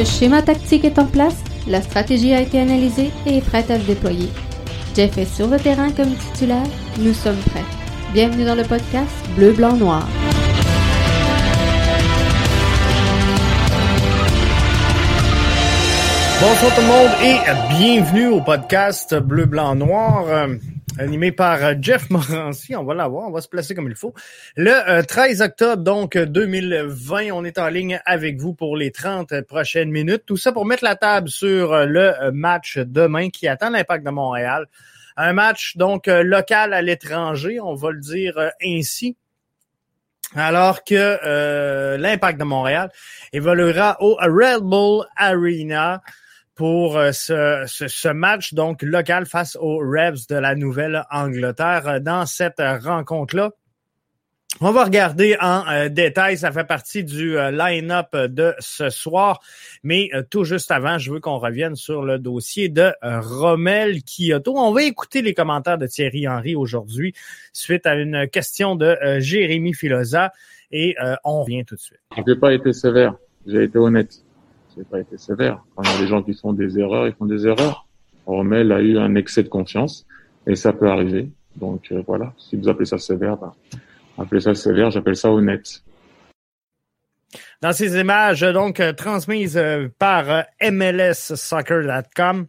Le schéma tactique est en place, la stratégie a été analysée et est prête à se déployer. Jeff est sur le terrain comme titulaire, nous sommes prêts. Bienvenue dans le podcast Bleu, Blanc, Noir. Bonjour tout le monde et bienvenue au podcast Bleu, Blanc, Noir, animé par euh, Jeff Morancy. On va l'avoir, on va se placer comme il faut. Le 13 euh, octobre, donc 2020, on est en ligne avec vous pour les 30 prochaines minutes. Tout ça pour mettre la table sur le match demain qui attend l'impact de Montréal. Un match donc local à l'étranger, on va le dire ainsi alors que l'impact de Montréal évoluera au Red Bull Arena pour euh, ce, match donc local face aux Rebs de la Nouvelle-Angleterre. Euh, dans cette rencontre-là, on va regarder en euh, détail, ça fait partie du line-up de ce soir, mais tout juste avant, je veux qu'on revienne sur le dossier de Rommel Kyoto. On va écouter les commentaires de Thierry Henry aujourd'hui suite à une question de Jérémy Filosa et on revient tout de suite. Je n'ai pas été sévère, j'ai été honnête j'ai pas été sévère. Quand il y a des gens qui font des erreurs, ils font des erreurs. Rommel a eu un excès de confiance et ça peut arriver. Donc euh, voilà, si vous appelez ça sévère, ben, appelez ça sévère, j'appelle ça honnête. Dans ces images donc euh, transmises euh, par MLSsoccer.com,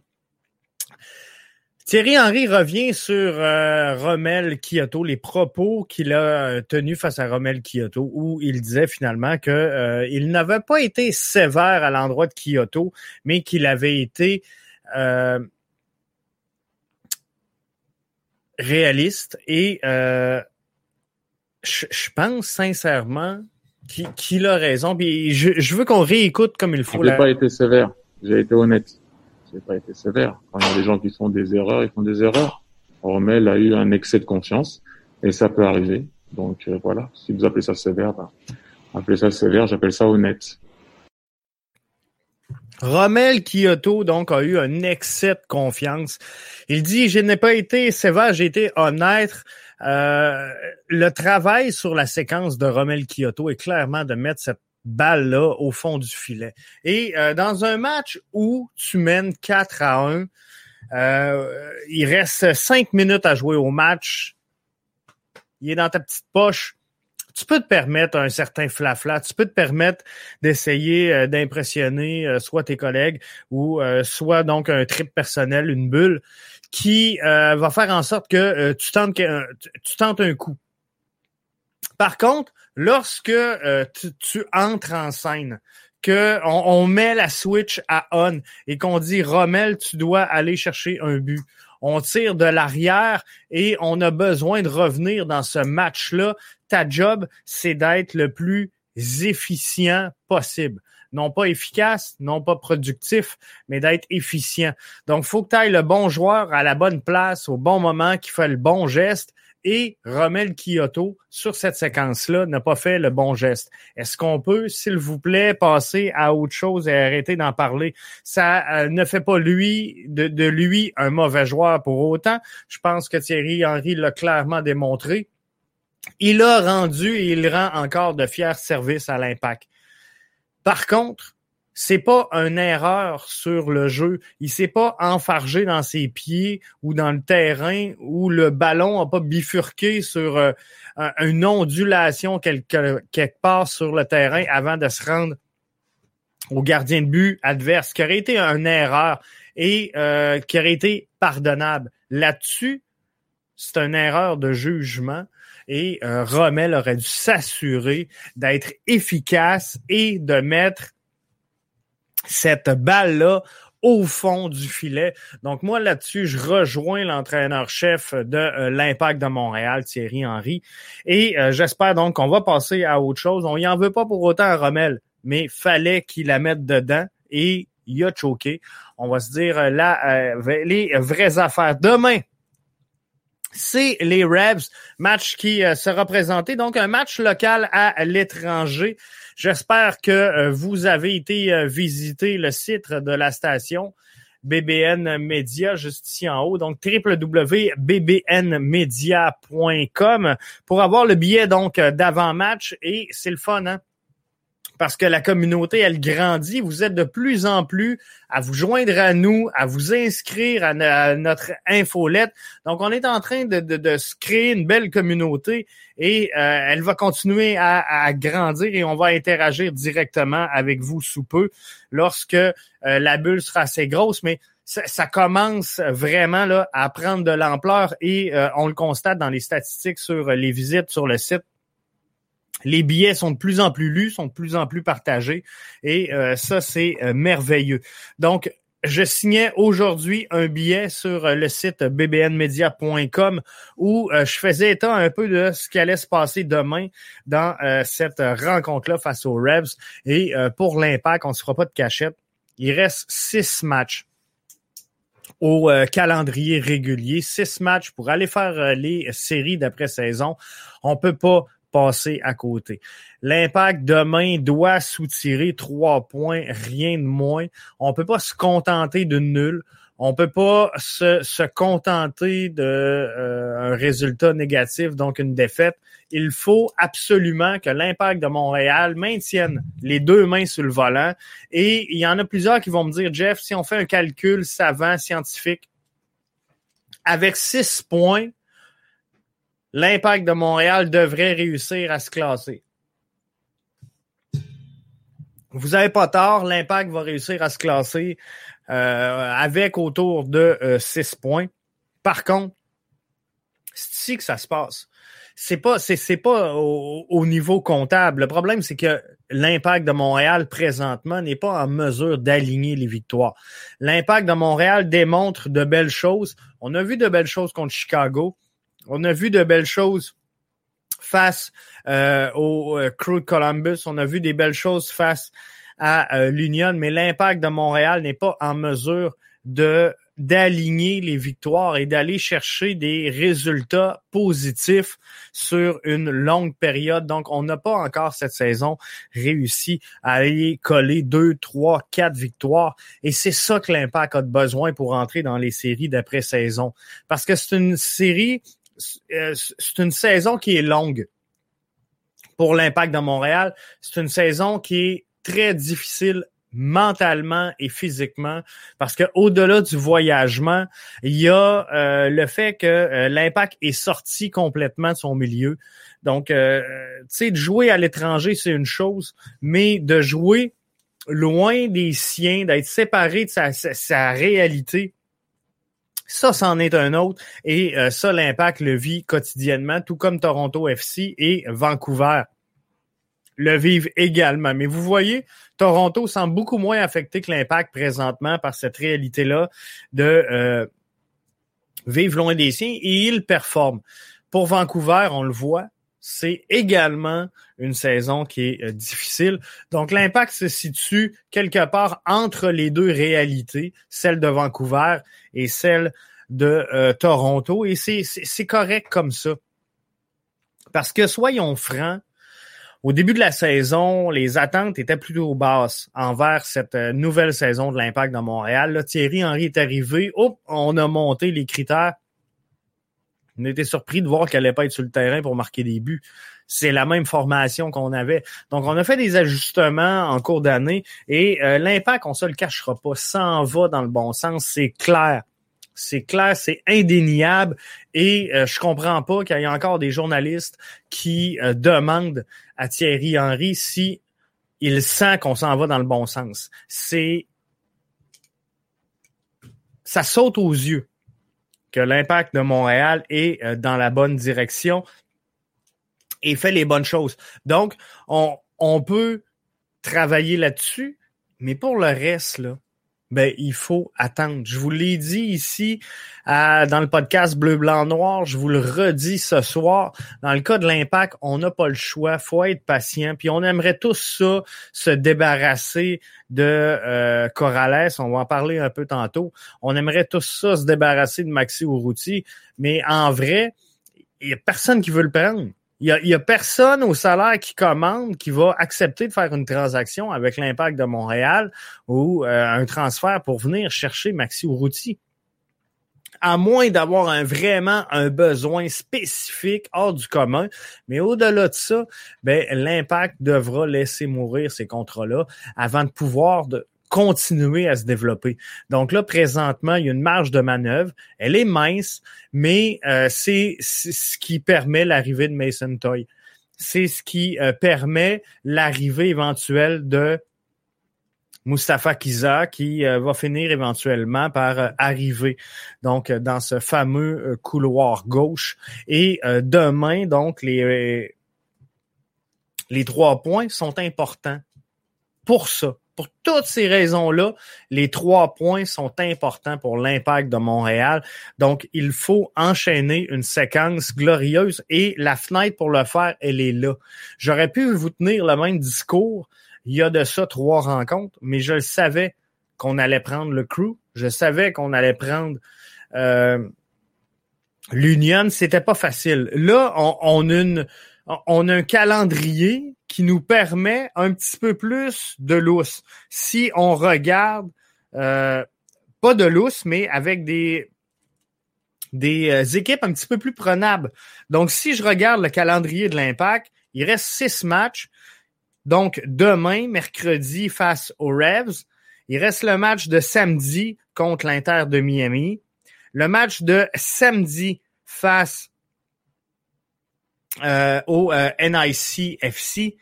Thierry Henry revient sur euh, Rommel Kyoto, les propos qu'il a euh, tenus face à Rommel Kyoto, où il disait finalement que euh, il n'avait pas été sévère à l'endroit de Kyoto, mais qu'il avait été réaliste. Et je, pense sincèrement qu'il a raison. Puis je, veux qu'on réécoute comme il faut. Je n'ai pas été sévère, j'ai été honnête j'ai pas été sévère. Quand il y a des gens qui font des erreurs, ils font des erreurs. Rommel a eu un excès de confiance et ça peut arriver. Donc euh, voilà, si vous appelez ça sévère, ben, appelez ça sévère, j'appelle ça honnête. Rommel Kyoto, donc, a eu un excès de confiance. Il dit, je n'ai pas été sévère, j'ai été honnête. Euh, le travail sur la séquence de Rommel Kyoto est clairement de mettre cette balle-là au fond du filet. Et euh, dans un match où tu mènes 4 à 1, euh, il reste 5 minutes à jouer au match, il est dans ta petite poche, tu peux te permettre un certain flafla, tu peux te permettre d'essayer euh, d'impressionner soit tes collègues ou soit donc un trip personnel, une bulle, qui va faire en sorte que tu, tentes, tu tentes un coup. Par contre, lorsque euh, tu, entres en scène, que on, met la switch à on et qu'on dit Rommel, tu dois aller chercher un but. On tire de l'arrière et on a besoin de revenir dans ce match-là. Ta job, c'est d'être le plus efficient possible. Non pas efficace, non pas productif, mais d'être efficient. Donc, faut que tu ailles le bon joueur à la bonne place, au bon moment, qui fait le bon geste et Rommel Kyoto, sur cette séquence-là, n'a pas fait le bon geste. Est-ce qu'on peut, s'il vous plaît, passer à autre chose et arrêter d'en parler? Ça euh, ne fait pas lui de, de, lui un mauvais joueur pour autant. Je pense que Thierry Henry l'a clairement démontré. Il a rendu et il rend encore de fiers services à l'impact. Par contre, c'est pas une erreur sur le jeu. Il s'est pas enfargé dans ses pieds ou dans le terrain où le ballon a pas bifurqué sur euh, une ondulation quelque, part sur le terrain avant de se rendre au gardien de but adverse, qui aurait été une erreur et euh, qui aurait été pardonnable. Là-dessus, c'est une erreur de jugement et euh, Rommel aurait dû s'assurer d'être efficace et de mettre cette balle-là au fond du filet. Donc moi là-dessus, je rejoins l'entraîneur-chef de euh, l'Impact de Montréal, Thierry Henry, et euh, j'espère donc qu'on va passer à autre chose. On y en veut pas pour autant à Rommel, mais fallait qu'il la mette dedans et il a choqué. On va se dire euh, là les vraies affaires. Demain, c'est les Rebs, match qui sera présenté, donc un match local à l'étranger. J'espère que euh, vous avez été euh, visiter le site de la station. BBN Media, juste ici en haut, donc www.bbnmedia.com pour avoir le billet donc euh, d'avant-match et c'est le fun, hein? Parce que la communauté, elle grandit. Vous êtes de plus en plus à vous joindre à nous, à vous inscrire à, notre infolette. Donc, on est en train de, de, se créer une belle communauté et euh, elle va continuer à, à, grandir et on va interagir directement avec vous sous peu lorsque euh, la bulle sera assez grosse. Mais ça, commence vraiment là, à prendre de l'ampleur et euh, on le constate dans les statistiques sur les visites sur le site. Les billets sont de plus en plus lus, sont de plus en plus partagés et euh, ça, c'est euh, merveilleux. Donc, je signais aujourd'hui un billet sur le site bbnmedia.com où je faisais état un peu de ce qui allait se passer demain dans cette rencontre-là face aux Rebs. Et pour l'impact, on ne se fera pas de cachette. Il reste six matchs au euh, calendrier régulier. Six matchs pour aller faire euh, les séries d'après-saison. On peut pas passer à côté. L'impact demain doit soutirer trois points, rien de moins. On peut pas se contenter de nul. On peut pas se, se contenter d'un euh, résultat négatif, donc une défaite. Il faut absolument que l'impact de Montréal maintienne les deux mains sur le volant. Et il y en a plusieurs qui vont me dire, Jeff, si on fait un calcul savant, scientifique, avec six points, l'impact de Montréal devrait réussir à se classer. Vous n'avez pas tort, l'impact va réussir à se classer euh, avec autour de euh, six points. Par contre, c'est ici que ça se passe. C'est pas, c'est, pas au, niveau comptable. Le problème, c'est que l'impact de Montréal présentement n'est pas en mesure d'aligner les victoires. L'impact de Montréal démontre de belles choses. On a vu de belles choses contre Chicago. On a vu de belles choses face euh, au euh, Crew de Columbus. On a vu des belles choses face à euh, l'Union, mais l'impact de Montréal n'est pas en mesure de d'aligner les victoires et d'aller chercher des résultats positifs sur une longue période. Donc, on n'a pas encore cette saison réussi à aller coller deux, trois, quatre victoires. Et c'est ça que l'impact a besoin pour entrer dans les séries d'après-saison. Parce que c'est une série c'est une saison qui est longue pour l'impact de Montréal. C'est une saison qui est très difficile mentalement et physiquement parce que au-delà du voyagement, il y a euh, le fait que euh, l'impact est sorti complètement de son milieu. Donc tu sais de jouer à l'étranger, c'est une chose, mais de jouer loin des siens, d'être séparé de sa réalité, ça, c'en est un autre. Et euh, ça, l'impact le vit quotidiennement, tout comme Toronto FC et Vancouver le vivent également. Mais vous voyez, Toronto semble beaucoup moins affecté que l'impact présentement par cette réalité-là de euh, vivre loin des siens et il performe. Pour Vancouver, on le voit, c'est également une saison qui est euh, difficile. Donc l'impact se situe quelque part entre les deux réalités, celle de Vancouver et celle de euh, Toronto. Et c'est correct comme ça. Parce que soyons francs, au début de la saison, les attentes étaient plutôt basses envers cette euh, nouvelle saison de l'Impact dans Montréal. Thierry Henry est arrivé, hop, on a monté les critères on était surpris de voir qu'elle n'allait pas être sur le terrain pour marquer des buts. C'est la même formation qu'on avait. Donc, on a fait des ajustements en cours d'année et euh, l'impact, on se le cachera pas, s'en va dans le bon sens, c'est clair. C'est clair, c'est indéniable et euh, je comprends pas qu'il y ait encore des journalistes qui euh, demandent à Thierry Henry si il sent qu'on s'en va dans le bon sens. C'est ça saute aux yeux que l'impact de Montréal est euh, dans la bonne direction et fait les bonnes choses. Donc, on, on peut travailler là-dessus, mais pour le reste, là, ben, il faut attendre. Je vous l'ai dit ici dans le podcast Bleu, Blanc, Noir. Je vous le redis ce soir. Dans le cas de l'impact, on n'a pas le choix. faut être patient. Puis on aimerait tous ça, se débarrasser de euh, Corrales. On va en parler un peu tantôt. On aimerait tous ça, se débarrasser de Maxi Urruti. Mais en vrai, il n'y a personne qui veut le prendre. Il y, a, personne au salaire qui commande qui va accepter de faire une transaction avec l'impact de Montréal ou euh, un transfert pour venir chercher Maxi Urruti. à moins d'avoir un, vraiment un besoin spécifique hors du commun. Mais au-delà de ça, ben, l'impact devra laisser mourir ces contrats-là avant de pouvoir de, continuer à se développer. Donc là, présentement, il y a une marge de manœuvre. Elle est mince, mais euh, c'est ce qui permet l'arrivée de Mason Toy. C'est ce qui euh, permet l'arrivée éventuelle de Mustafa Kiza qui euh, va finir éventuellement par arriver donc dans ce fameux couloir gauche et demain donc les les trois points sont importants pour ça pour toutes ces raisons-là, les trois points sont importants pour l'impact de Montréal. Donc, il faut enchaîner une séquence glorieuse et la fenêtre pour le faire, elle est là. J'aurais pu vous tenir le même discours il y a de ça trois rencontres, mais je le savais qu'on allait prendre le crew. Je savais qu'on allait prendre euh, l'Union. C'était pas facile. Là, on, on, une, on a un calendrier qui nous permet un petit peu plus de lousse. Si on regarde, euh, pas de lousse, mais avec des, des euh, équipes un petit peu plus prenables. Donc, si je regarde le calendrier de l'impact, il reste six matchs. Donc, demain, mercredi, face aux Revs. Il reste le match de samedi contre l'Inter de Miami. Le match de samedi face au euh, NIC FC.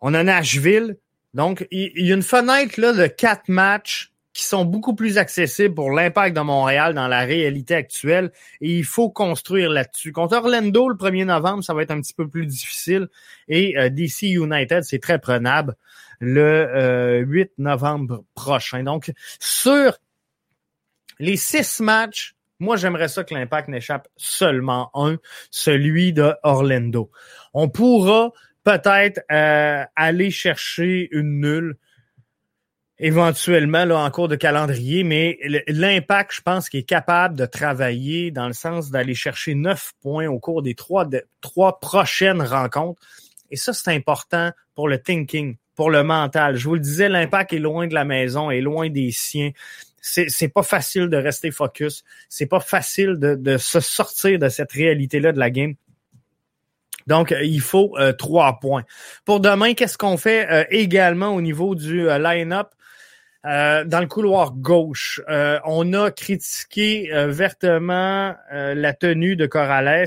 On a Nashville. Donc, il, y a une fenêtre là, de quatre matchs qui sont beaucoup plus accessibles pour l'impact de Montréal dans la réalité actuelle. Et il faut construire là-dessus. Contre Orlando, le 1er novembre, ça va être un petit peu plus difficile. Et euh, DC United, c'est très prenable le 8 novembre prochain. Donc, sur les six matchs moi, j'aimerais ça que l'impact n'échappe seulement un, celui de Orlando. On pourra peut-être euh, aller chercher une nulle éventuellement là, en cours de calendrier, mais l'impact, je pense, qu'il est capable de travailler dans le sens d'aller chercher neuf points au cours des trois, trois prochaines rencontres. Et ça, c'est important pour le thinking, pour le mental. Je vous le disais, l'impact est loin de la maison, est loin des siens c'est pas facile de rester focus. C'est pas facile de, de, se sortir de cette réalité-là de la game. Donc, il faut euh, trois points. Pour demain, qu'est-ce qu'on fait euh, également au niveau du euh, line-up? dans le couloir gauche, on a critiqué vertement la tenue de Corrales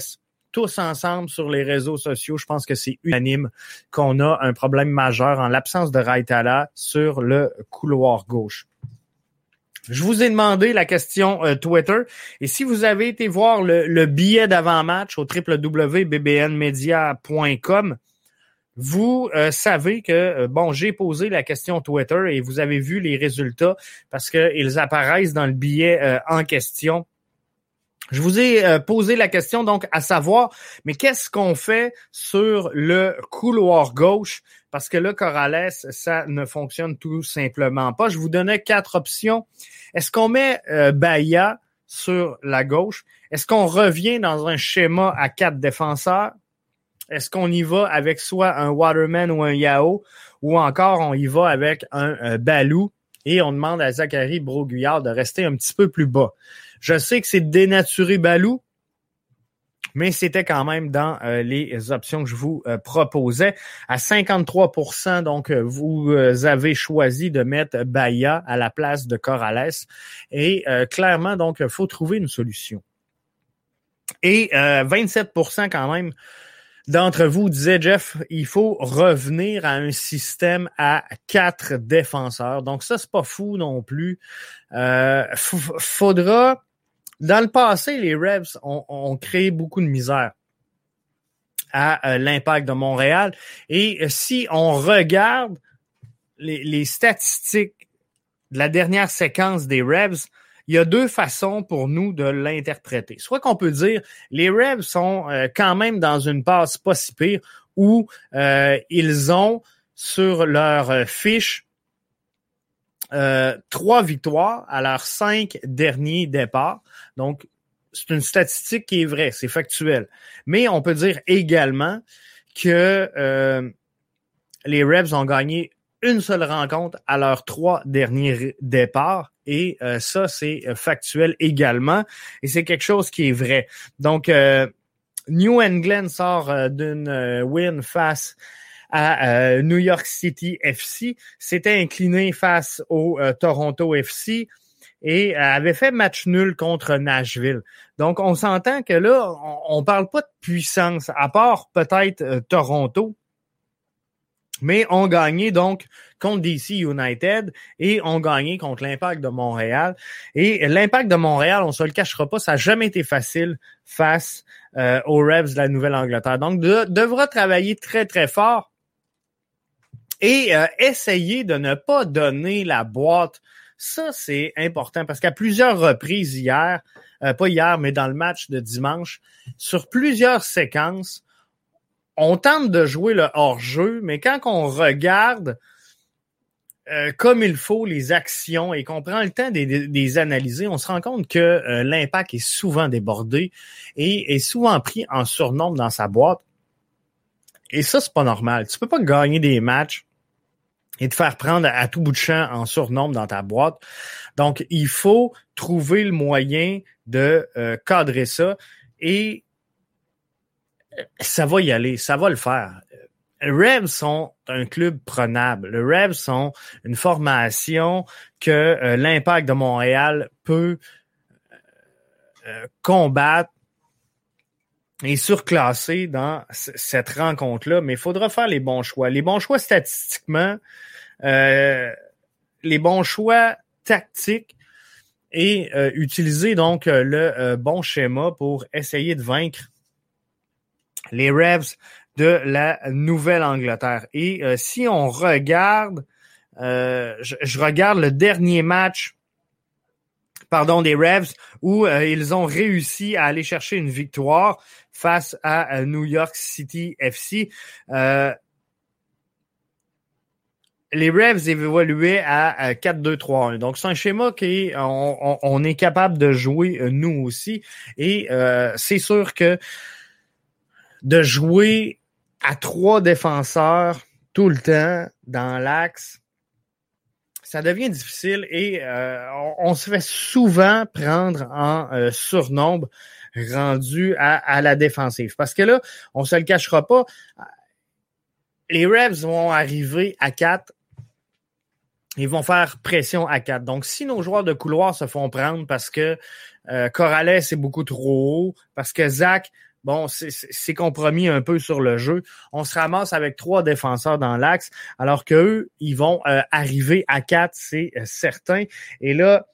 tous ensemble sur les réseaux sociaux. Je pense que c'est unanime qu'on a un problème majeur en l'absence de Raitala sur le couloir gauche. Je vous ai demandé la question euh, Twitter et si vous avez été voir le, billet d'avant-match au www.bbnmedia.com, vous euh, savez que, euh, bon, j'ai posé la question Twitter et vous avez vu les résultats parce qu'ils apparaissent dans le billet en question. Je vous ai posé la question donc à savoir, mais qu'est-ce qu'on fait sur le couloir gauche? Parce que là, Corrales, ça ne fonctionne tout simplement pas. Je vous donnais quatre options. Est-ce qu'on met euh, Bahia sur la gauche? Est-ce qu'on revient dans un schéma à quatre défenseurs? Est-ce qu'on y va avec soit un Waterman ou un Yao? Ou encore on y va avec un euh, Balou? Et on demande à Zachary Broguillard de rester un petit peu plus bas? Je sais que c'est dénaturer Balou, mais c'était quand même dans euh, les options que je vous euh, proposais. À 53% donc euh, vous avez choisi de mettre Bahia à la place de Corrales. Et clairement, donc, il faut trouver une solution. Et 27% quand même d'entre vous disaient, Jeff, il faut revenir à un système à quatre défenseurs. Donc ça, c'est pas fou non plus. Euh, faudra dans le passé, les Revs ont, créé beaucoup de misère à euh, l'impact de Montréal. Et euh, si on regarde les, statistiques de la dernière séquence des Revs, il y a deux façons pour nous de l'interpréter. Soit qu'on peut dire les Revs sont euh, quand même dans une passe pas si pire où ils ont sur leur fiche euh, trois victoires à leurs cinq derniers départs. Donc, c'est une statistique qui est vraie, c'est factuel. Mais on peut dire également que euh, les Rebs ont gagné une seule rencontre à leurs trois derniers départs. Et ça, c'est factuel également. Et c'est quelque chose qui est vrai. Donc, New England sort d'une win face à New York City FC, s'était incliné face au Toronto FC et avait fait match nul contre Nashville. Donc, on s'entend que là, on, ne parle pas de puissance, à part peut-être euh, Toronto, mais on gagnait donc contre DC United et on gagnait contre l'Impact de Montréal. Et l'Impact de Montréal, on se le cachera pas, ça n'a jamais été facile face euh, aux Revs de la Nouvelle-Angleterre. Donc, devra travailler très, très fort et euh, essayer de ne pas donner la boîte ça, c'est important parce qu'à plusieurs reprises hier, euh, pas hier, mais dans le match de dimanche, sur plusieurs séquences, on tente de jouer le hors-jeu, mais quand on regarde euh, comme il faut les actions et qu'on prend le temps de les analyser, on se rend compte que l'impact est souvent débordé et est souvent pris en surnombre dans sa boîte. Et ça, c'est pas normal. Tu peux pas gagner des matchs et de faire prendre à tout bout de champ en surnombre dans ta boîte. Donc, il faut trouver le moyen de euh, cadrer ça et euh, ça va y aller, ça va le faire. Revs sont un club prenable. Les Revs sont une formation que euh, l'impact de Montréal peut combattre et surclasser dans cette rencontre-là, mais il faudra faire les bons choix. Les bons choix statistiquement, euh, les bons choix tactiques et euh, utiliser donc euh, le bon schéma pour essayer de vaincre les Revs de la Nouvelle-Angleterre. Et si on regarde, je, je, regarde le dernier match pardon, des Revs où ils ont réussi à aller chercher une victoire face à New York City FC. Euh, les Revs évoluaient à 4-2-3-1. Donc, c'est un schéma qui on, est capable de jouer euh, nous aussi. Et euh, c'est sûr que de jouer à trois défenseurs tout le temps dans l'axe, ça devient difficile et on, se fait souvent prendre en surnombre rendu à, la défensive. Parce que là, on se le cachera pas, les Revs vont arriver à 4 ils vont faire pression à 4. Donc, si nos joueurs de couloir se font prendre parce que euh, Corrales est beaucoup trop haut, parce que Zach, bon, c'est compromis un peu sur le jeu, on se ramasse avec trois défenseurs dans l'axe, alors qu'eux, ils vont euh, arriver à 4, c'est euh, certain. Et là,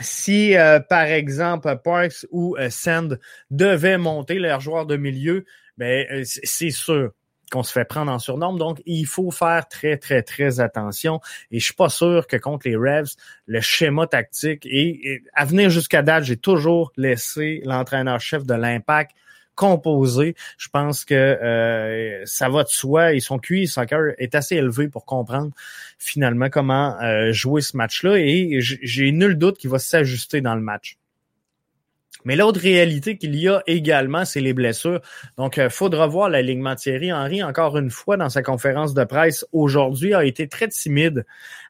si, euh, par exemple, Parks ou euh, Sand devaient monter leurs joueurs de milieu, ben, euh, c'est sûr qu'on se fait prendre en surnombre. Donc, il faut faire très, très, très attention. Et je suis pas sûr que contre les Revs, le schéma tactique et à venir jusqu'à date, j'ai toujours laissé l'entraîneur-chef de l'impact composé. Je pense que euh, ça va de soi et son QI soccer est assez élevé pour comprendre finalement comment euh, jouer ce match-là et j'ai nul doute qu'il va s'ajuster dans le match. Mais l'autre réalité qu'il y a également, c'est les blessures. Donc, il euh, faudra voir l'alignement Thierry Henry, encore une fois, dans sa conférence de presse aujourd'hui, a été très timide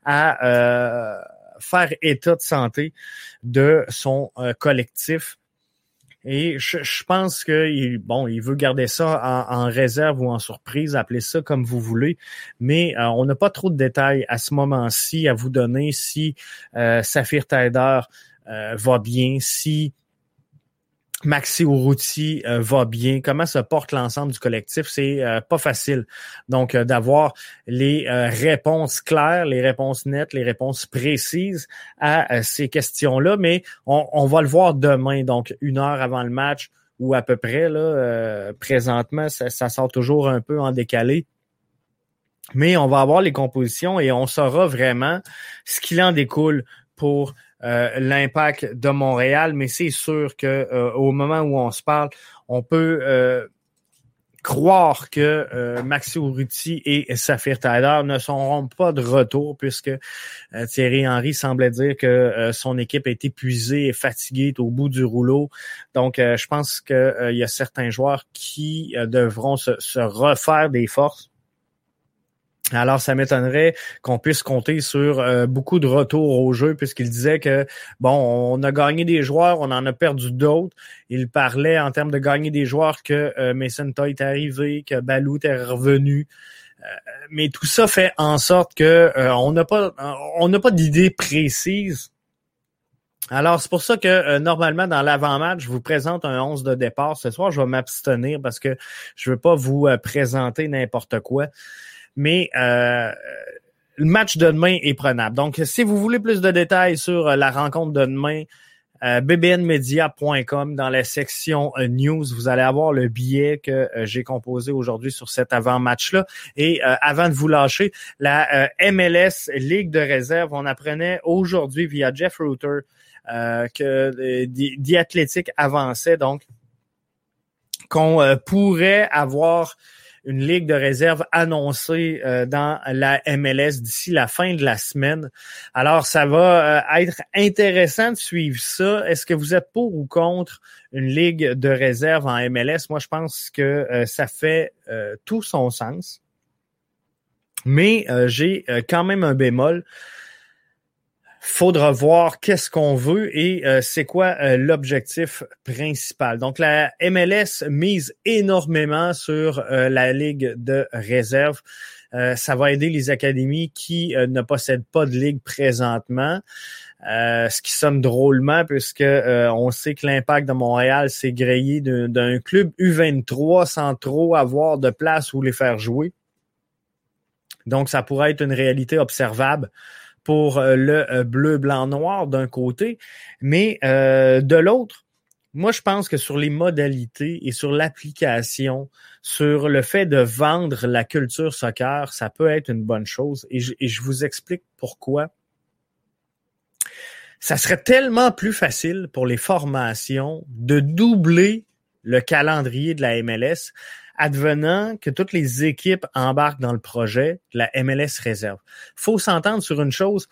à faire état de santé de son collectif. Et je, pense que bon, il veut garder ça en, réserve ou en surprise, appelez ça comme vous voulez. Mais euh, on n'a pas trop de détails à ce moment-ci à vous donner si euh, Saphir Taider euh, va bien, si Maxi Urruti euh, va bien, comment se porte l'ensemble du collectif, c'est euh, pas facile. Donc euh, d'avoir les réponses claires, les réponses nettes, les réponses précises à ces questions-là, mais on, va le voir demain, donc une heure avant le match ou à peu près là. présentement, ça, ça sort toujours un peu en décalé. Mais on va avoir les compositions et on saura vraiment ce qu'il en découle pour euh, l'impact de Montréal, mais c'est sûr que euh, au moment où on se parle, on peut euh, croire que Maxi Urruti et Saphir Tyler ne seront pas de retour puisque Thierry Henry semblait dire que son équipe est épuisée et fatiguée, au bout du rouleau. Donc, je pense qu'il y a certains joueurs qui devront se refaire des forces Alors, ça m'étonnerait qu'on puisse compter sur euh, beaucoup de retours au jeu, puisqu'il disait que, bon, on a gagné des joueurs, on en a perdu d'autres. Il parlait en termes de gagner des joueurs que euh, Mason Toy est arrivé, que Balou est revenu. Euh, mais tout ça fait en sorte que on n'a pas on n'a pas d'idée précise. Alors, c'est pour ça que normalement, dans l'avant-match, je vous présente un 11 de départ. Ce soir, je vais m'abstenir parce que je veux pas vous présenter n'importe quoi mais euh, le match de demain est prenable. Donc, si vous voulez plus de détails sur euh, la rencontre de demain, euh, bbnmedia.com dans la section euh, news, vous allez avoir le billet que j'ai composé aujourd'hui sur cet avant-match-là. Et avant de vous lâcher, la MLS Ligue de réserve, on apprenait aujourd'hui via Jeff Reuter que The avançait, donc qu'on pourrait avoir une ligue de réserve annoncée euh, dans la MLS d'ici la fin de la semaine. Alors, ça va euh, être intéressant de suivre ça. Est-ce que vous êtes pour ou contre une ligue de réserve en MLS? Moi, je pense que euh, ça fait tout son sens. Mais j'ai quand même un bémol faudra voir qu'est-ce qu'on veut et euh, c'est quoi euh, l'objectif principal. Donc la MLS mise énormément sur euh, la ligue de réserve. ça va aider les académies qui ne possèdent pas de ligue présentement. ce qui sonne drôlement puisque on sait que l'impact de Montréal s'est grillé d'un club U23 sans trop avoir de place où les faire jouer. Donc ça pourrait être une réalité observable pour euh, le euh, bleu, blanc, noir d'un côté, mais euh, de l'autre, moi, je pense que sur les modalités et sur l'application, sur le fait de vendre la culture soccer, ça peut être une bonne chose. Et je, et je, vous explique pourquoi. Ça serait tellement plus facile pour les formations de doubler le calendrier de la MLS advenant que toutes les équipes embarquent dans le projet, la MLS réserve. Faut s'entendre sur une chose.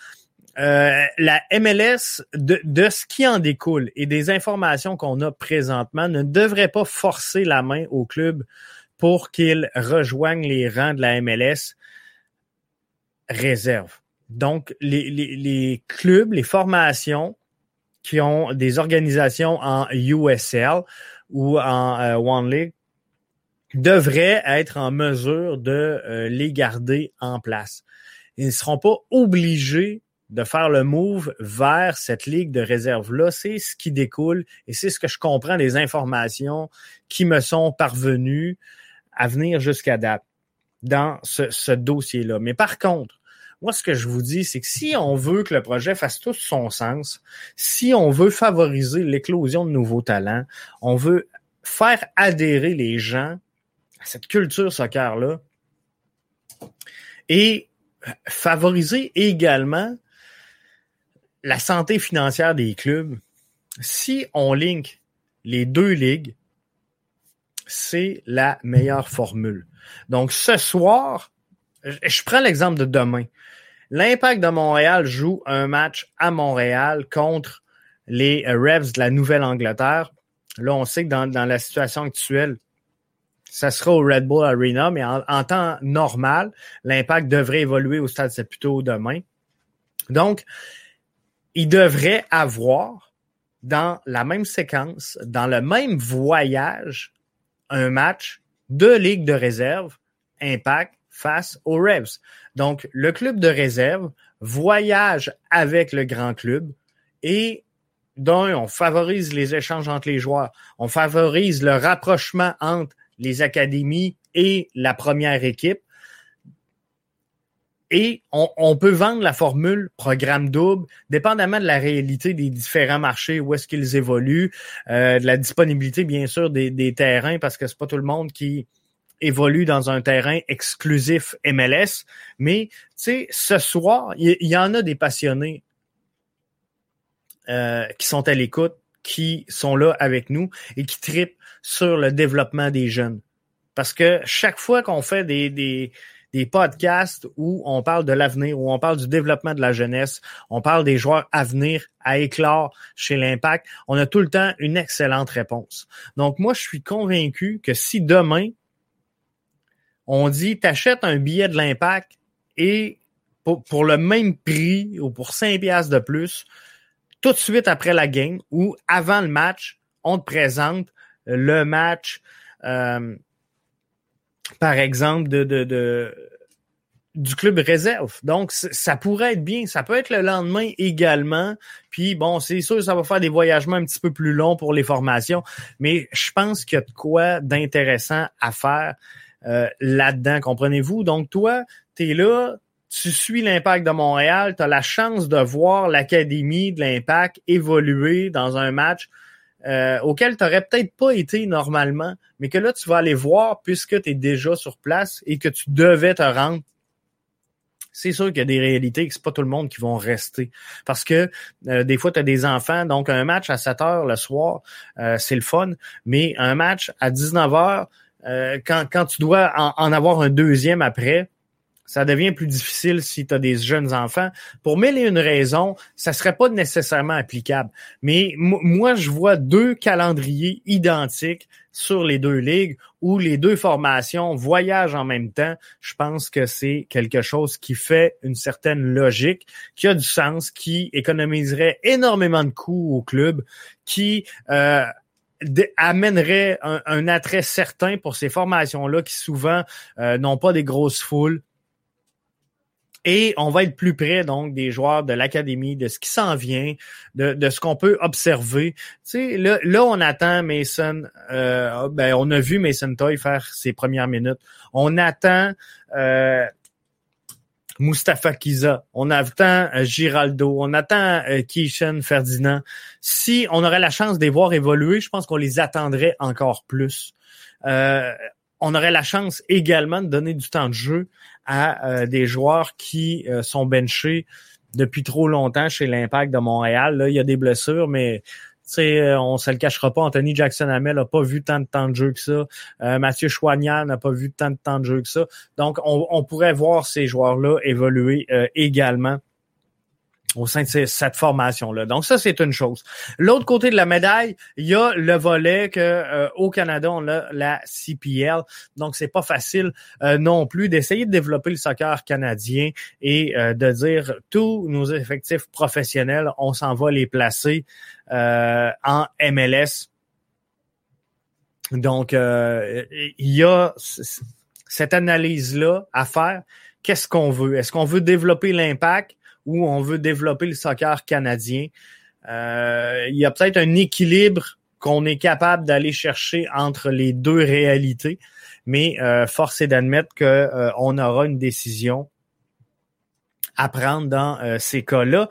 Euh, la MLS, de, de, ce qui en découle et des informations qu'on a présentement, ne devrait pas forcer la main au club pour qu'ils rejoignent les rangs de la MLS réserve. Donc, les, les, les clubs, les formations qui ont des organisations en USL ou en euh, One League devraient être en mesure de euh, les garder en place. Ils ne seront pas obligés de faire le move vers cette ligue de réserve-là. C'est ce qui découle et c'est ce que je comprends des informations qui me sont parvenues à venir jusqu'à date dans ce, ce dossier-là. Mais par contre, moi, ce que je vous dis, c'est que si on veut que le projet fasse tout son sens, si on veut favoriser l'éclosion de nouveaux talents, on veut faire adhérer les gens cette culture soccer-là et favoriser également la santé financière des clubs. Si on link les deux ligues, c'est la meilleure formule. Donc ce soir, je prends l'exemple de demain. L'Impact de Montréal joue un match à Montréal contre les Revs de la Nouvelle-Angleterre. Là, on sait que dans, dans la situation actuelle, ça sera au Red Bull Arena, mais en, temps normal, l'impact devrait évoluer au stade Saputo demain. Donc, il devrait avoir dans la même séquence, dans le même voyage, un match de ligue de réserve, impact face aux Revs. Donc, le club de réserve voyage avec le grand club et d'un, on favorise les échanges entre les joueurs, on favorise le rapprochement entre les académies et la première équipe. Et on, peut vendre la formule programme double, dépendamment de la réalité des différents marchés, où est-ce qu'ils évoluent, euh, de la disponibilité, bien sûr, des, terrains, parce que c'est pas tout le monde qui évolue dans un terrain exclusif MLS. Mais, tu ce soir, il y, en a des passionnés euh, qui sont à l'écoute, qui sont là avec nous et qui tripent sur le développement des jeunes. Parce que chaque fois qu'on fait des, des, des podcasts où on parle de l'avenir, où on parle du développement de la jeunesse, on parle des joueurs à venir, à éclore chez l'Impact, on a tout le temps une excellente réponse. Donc moi, je suis convaincu que si demain, on dit, t'achètes un billet de l'Impact et pour, le même prix ou pour 5 piastres de plus, tout de suite après la game ou avant le match, on te présente le match, euh, par exemple, de, de, de, du club réserve. Donc, ça pourrait être bien. Ça peut être le lendemain également. Puis, bon, c'est sûr, ça va faire des voyagements un petit peu plus longs pour les formations. Mais je pense qu'il y a de quoi d'intéressant à faire euh, là-dedans. Comprenez-vous? Donc, toi, tu es là, tu suis l'impact de Montréal, tu as la chance de voir l'académie de l'impact évoluer dans un match euh, auquel tu n'aurais peut-être pas été normalement, mais que là, tu vas aller voir puisque tu es déjà sur place et que tu devais te rendre. C'est sûr qu'il y a des réalités que c'est pas tout le monde qui vont rester. Parce que euh, des fois, tu as des enfants, donc un match à 7 heures le soir, euh, c'est le fun, mais un match à 19 heures, quand, quand tu dois en avoir un deuxième après, ça devient plus difficile si tu as des jeunes enfants. Pour mille et une raisons, ça serait pas nécessairement applicable. Mais moi, je vois deux calendriers identiques sur les deux ligues où les deux formations voyagent en même temps. Je pense que c'est quelque chose qui fait une certaine logique, qui a du sens, qui économiserait énormément de coûts au club, qui euh, amènerait un, attrait certain pour ces formations-là qui souvent euh, n'ont pas des grosses foules et on va être plus près donc des joueurs de l'académie, de ce qui s'en vient, de, de ce qu'on peut observer. Tu sais, là, là, on attend Mason. Euh, ben, on a vu Mason Toy faire ses premières minutes. On attend euh, Mustafa Kiza. On attend euh, Giraldo. On attend euh, Keishan Ferdinand. Si on aurait la chance de les voir évoluer, je pense qu'on les attendrait encore plus. Euh, on aurait la chance également de donner du temps de jeu à euh, des joueurs qui euh, sont benchés depuis trop longtemps chez l'Impact de Montréal. Là, il y a des blessures, mais euh, on se le cachera pas. Anthony Jackson Hamel n'a pas vu tant de temps de jeu que ça. Mathieu Chouanian n'a pas vu tant de temps de jeu que ça. Donc, on, pourrait voir ces joueurs-là évoluer également au sein de cette formation-là. Donc ça, c'est une chose. L'autre côté de la médaille, il y a le volet que euh, au Canada, on a la CPL. Donc c'est pas facile euh, non plus d'essayer de développer le soccer canadien et euh, de dire tous nos effectifs professionnels, on s'en va les placer en MLS. Donc il y a cette analyse-là à faire. Qu'est-ce qu'on veut? Est-ce qu'on veut développer l'impact? Où on veut développer le soccer canadien. Euh, il y a peut-être un équilibre qu'on est capable d'aller chercher entre les deux réalités, mais euh, force est d'admettre qu'on euh, aura une décision à prendre dans euh, ces cas-là.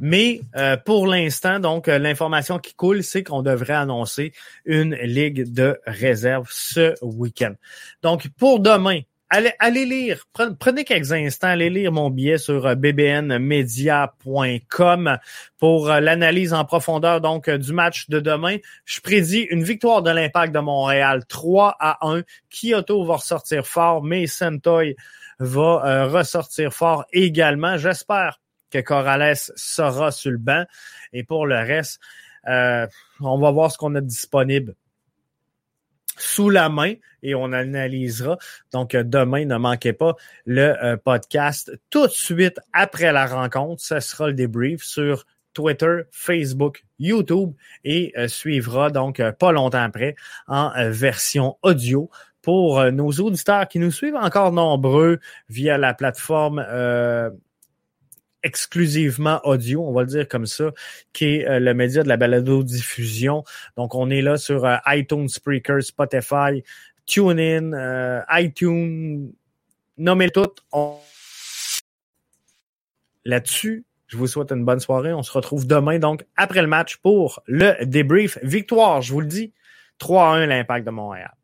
Mais pour l'instant, donc l'information qui coule, c'est qu'on devrait annoncer une ligue de réserve ce week-end. Donc pour demain, Allez, lire, prenez, quelques instants, allez lire mon billet sur euh, bbnmedia.com pour euh, l'analyse en profondeur donc euh, du match de demain. Je prédis une victoire de l'Impact de Montréal 3 à 1. Kyoto va ressortir fort, mais Sentoy va ressortir fort également. J'espère que Corrales sera sur le banc. Et pour le reste, on va voir ce qu'on a disponible sous la main et on analysera. Donc, euh, demain, ne manquez pas le euh, podcast tout de suite après la rencontre. Ce sera le débrief sur Twitter, Facebook, YouTube et euh, suivra donc pas longtemps après en version audio pour nos auditeurs qui nous suivent encore nombreux via la plateforme exclusivement audio, on va le dire comme ça, qui est euh, le média de la balado-diffusion. Donc, on est là sur euh, iTunes, Spreaker, Spotify, TuneIn, euh, iTunes, nommez tout. Là-dessus, je vous souhaite une bonne soirée. On se retrouve demain, donc, après le match pour le débrief. Victoire, je vous le dis, 3 1 l'impact de Montréal.